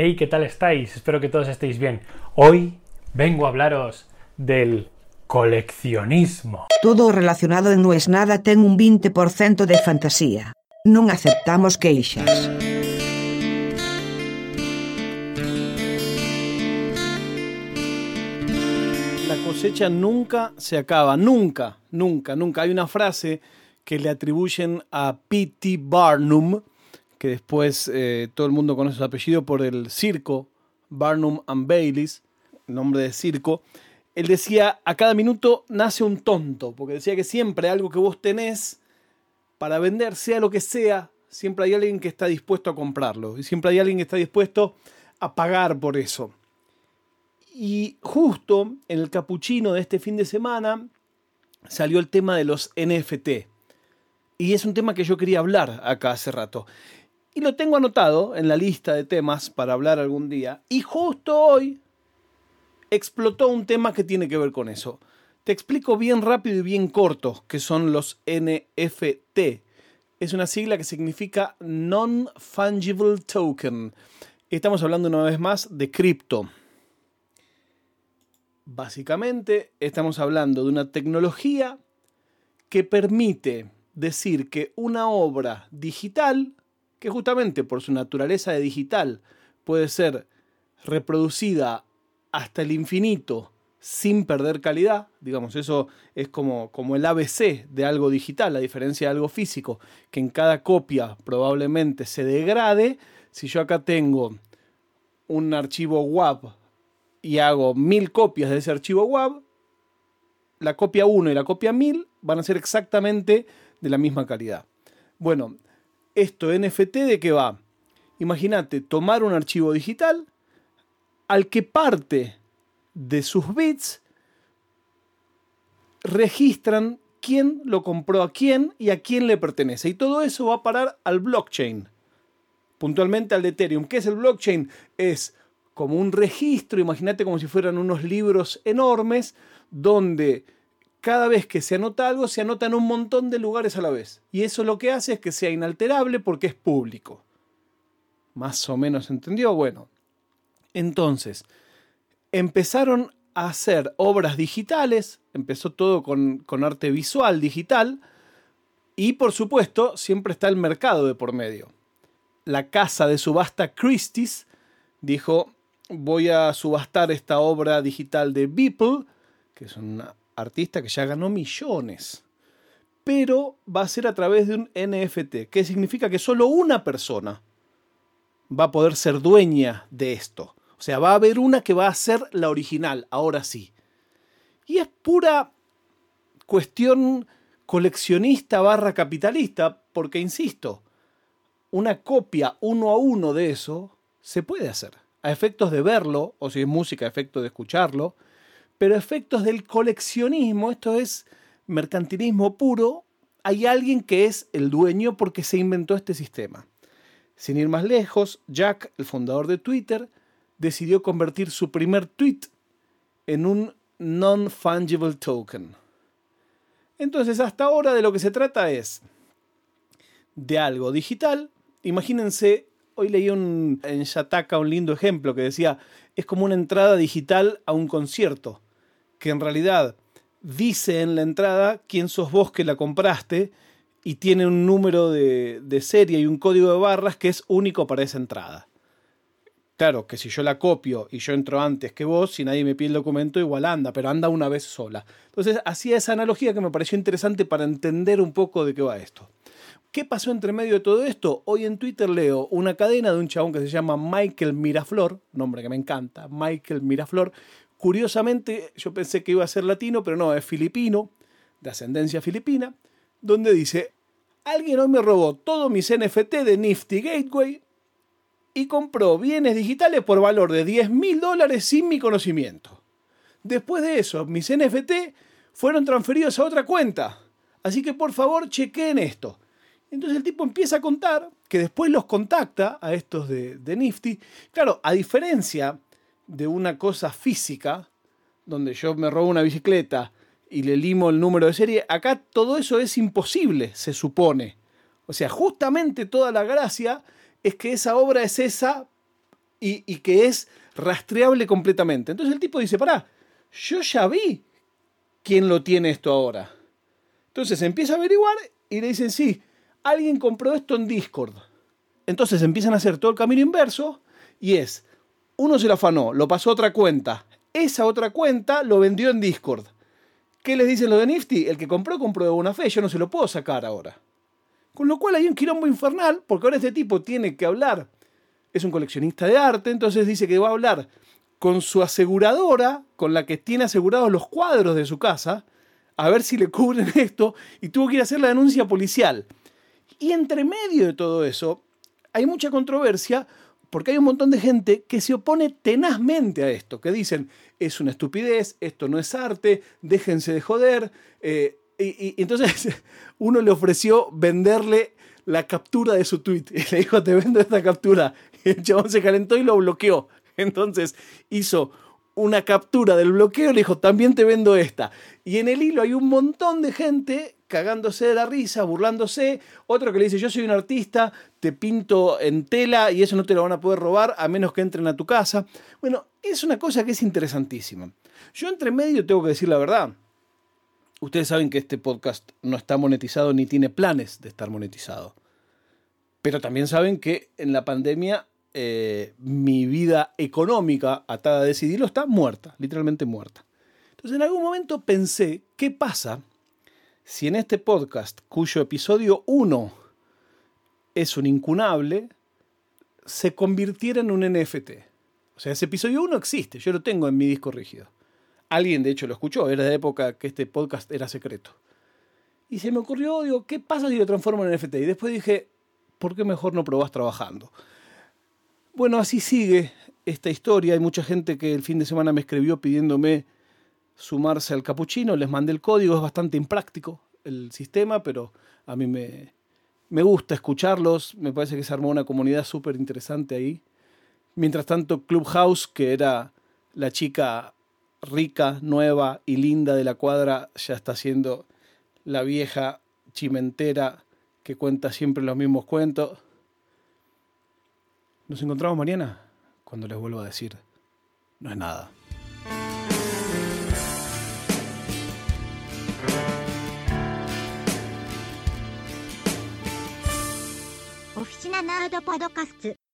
Hey, ¿qué tal estáis? Espero que todos estéis bien. Hoy vengo a hablaros del coleccionismo. Todo relacionado en No es nada ten un 20% de fantasía. Non aceptamos queixas. La cosecha nunca se acaba, nunca, nunca, nunca. Hay una frase que le atribuyen a P.T. Barnum, que después eh, todo el mundo conoce su apellido por el circo, Barnum and Baileys, nombre de circo. Él decía, a cada minuto nace un tonto, porque decía que siempre algo que vos tenés para vender, sea lo que sea, siempre hay alguien que está dispuesto a comprarlo, y siempre hay alguien que está dispuesto a pagar por eso. Y justo en el capuchino de este fin de semana salió el tema de los NFT. Y es un tema que yo quería hablar acá hace rato. Y lo tengo anotado en la lista de temas para hablar algún día. Y justo hoy explotó un tema que tiene que ver con eso. Te explico bien rápido y bien corto qué son los NFT. Es una sigla que significa Non-Fungible Token. Estamos hablando una vez más de cripto. Básicamente estamos hablando de una tecnología que permite decir que una obra digital, que justamente por su naturaleza de digital puede ser reproducida hasta el infinito sin perder calidad, digamos, eso es como, como el ABC de algo digital, a diferencia de algo físico, que en cada copia probablemente se degrade. Si yo acá tengo un archivo WAV y hago mil copias de ese archivo WAV, la copia 1 y la copia 1000 van a ser exactamente de la misma calidad. Bueno, esto NFT de qué va? Imagínate tomar un archivo digital al que parte de sus bits registran quién lo compró a quién y a quién le pertenece. Y todo eso va a parar al blockchain. Puntualmente al de Ethereum. ¿Qué es el blockchain? Es como un registro, imagínate como si fueran unos libros enormes, donde cada vez que se anota algo, se anota en un montón de lugares a la vez. Y eso lo que hace es que sea inalterable porque es público. Más o menos entendió. Bueno, entonces, empezaron a hacer obras digitales, empezó todo con, con arte visual digital, y por supuesto, siempre está el mercado de por medio. La casa de subasta Christie's dijo, voy a subastar esta obra digital de Beeple, que es una artista que ya ganó millones. Pero va a ser a través de un NFT, que significa que solo una persona va a poder ser dueña de esto. O sea, va a haber una que va a ser la original, ahora sí. Y es pura cuestión coleccionista barra capitalista, porque insisto, una copia uno a uno de eso se puede hacer a efectos de verlo, o si es música, a efectos de escucharlo, pero efectos del coleccionismo, esto es mercantilismo puro, hay alguien que es el dueño porque se inventó este sistema. Sin ir más lejos, Jack, el fundador de Twitter, decidió convertir su primer tweet en un non-fungible token. Entonces, hasta ahora de lo que se trata es de algo digital. Imagínense Hoy leí un, en Yataka un lindo ejemplo que decía, es como una entrada digital a un concierto, que en realidad dice en la entrada quién sos vos que la compraste y tiene un número de, de serie y un código de barras que es único para esa entrada. Claro, que si yo la copio y yo entro antes que vos, si nadie me pide el documento, igual anda, pero anda una vez sola. Entonces, hacía esa analogía que me pareció interesante para entender un poco de qué va esto. ¿Qué pasó entre medio de todo esto? Hoy en Twitter leo una cadena de un chabón que se llama Michael Miraflor, nombre que me encanta, Michael Miraflor. Curiosamente, yo pensé que iba a ser latino, pero no, es filipino, de ascendencia filipina, donde dice, alguien hoy me robó todos mis NFT de Nifty Gateway y compró bienes digitales por valor de 10 mil dólares sin mi conocimiento. Después de eso, mis NFT fueron transferidos a otra cuenta. Así que por favor chequeen esto. Entonces el tipo empieza a contar que después los contacta a estos de, Nifty. Claro, a diferencia de una cosa física, donde yo me robo una bicicleta y le limo el número de serie, acá todo eso es imposible, se supone. O sea, justamente toda la gracia es que esa obra es esa y, y que es rastreable completamente. Entonces el tipo dice, pará, yo ya vi quién lo tiene esto ahora. Entonces empieza a averiguar y le dicen, sí, alguien compró esto en Discord. Entonces empiezan a hacer todo el camino inverso y es, uno se lo afanó, lo pasó a otra cuenta, esa otra cuenta lo vendió en Discord. ¿Qué les dicen los de Nifty? El que compró compró de buena fe, yo no se lo puedo sacar ahora. Con lo cual hay un quilombo infernal, porque ahora este tipo tiene que hablar, es un coleccionista de arte, entonces dice que va a hablar con su aseguradora, con la que tiene asegurados los cuadros de su casa, a ver si le cubren esto, y tuvo que ir a hacer la denuncia policial. Y entre medio de todo eso, hay mucha controversia porque hay un montón de gente que se opone tenazmente a esto, que dicen, es una estupidez, esto no es arte, déjense de joder. Eh, y, entonces uno le ofreció venderle la captura de su tweet. Y le dijo, te vendo esta captura. Y el chabón se calentó y lo bloqueó. Entonces hizo una captura del bloqueo y le dijo, también te vendo esta. Y en el hilo hay un montón de gente cagándose de la risa, burlándose. Otro que le dice, yo soy un artista, te pinto en tela y eso no te lo van a poder robar a menos que entren a tu casa. Bueno, es una cosa que es interesantísima. Yo entre medio tengo que decir la verdad. Ustedes saben que este podcast no está monetizado ni tiene planes de estar monetizado. Pero también saben que en la pandemia eh, mi vida económica atada a decidirlo está muerta, literalmente muerta. Entonces en algún momento pensé, ¿qué pasa si en este podcast, cuyo episodio 1 es un incunable, se convirtiera en un NFT? O sea, ese episodio 1 existe, yo lo tengo en mi disco rígido. Alguien de hecho lo escuchó, era de época que este podcast era secreto. Y se me ocurrió, digo, ¿qué pasa si lo transformo en NFT? Y después dije, ¿por qué mejor no probás trabajando? Bueno, así sigue esta historia. Hay mucha gente que el fin de semana me escribió pidiéndome sumarse al capuchino. Les mandé el código, es bastante impráctico el sistema, pero a mí me, me gusta escucharlos. Me parece que se armó una comunidad súper interesante ahí. Mientras tanto, Clubhouse, que era la chica rica, nueva y linda de la cuadra, ya está siendo la vieja chimentera que cuenta siempre los mismos cuentos. Nos encontramos mañana cuando les vuelvo a decir, no es nada. ナナードパドカスツ。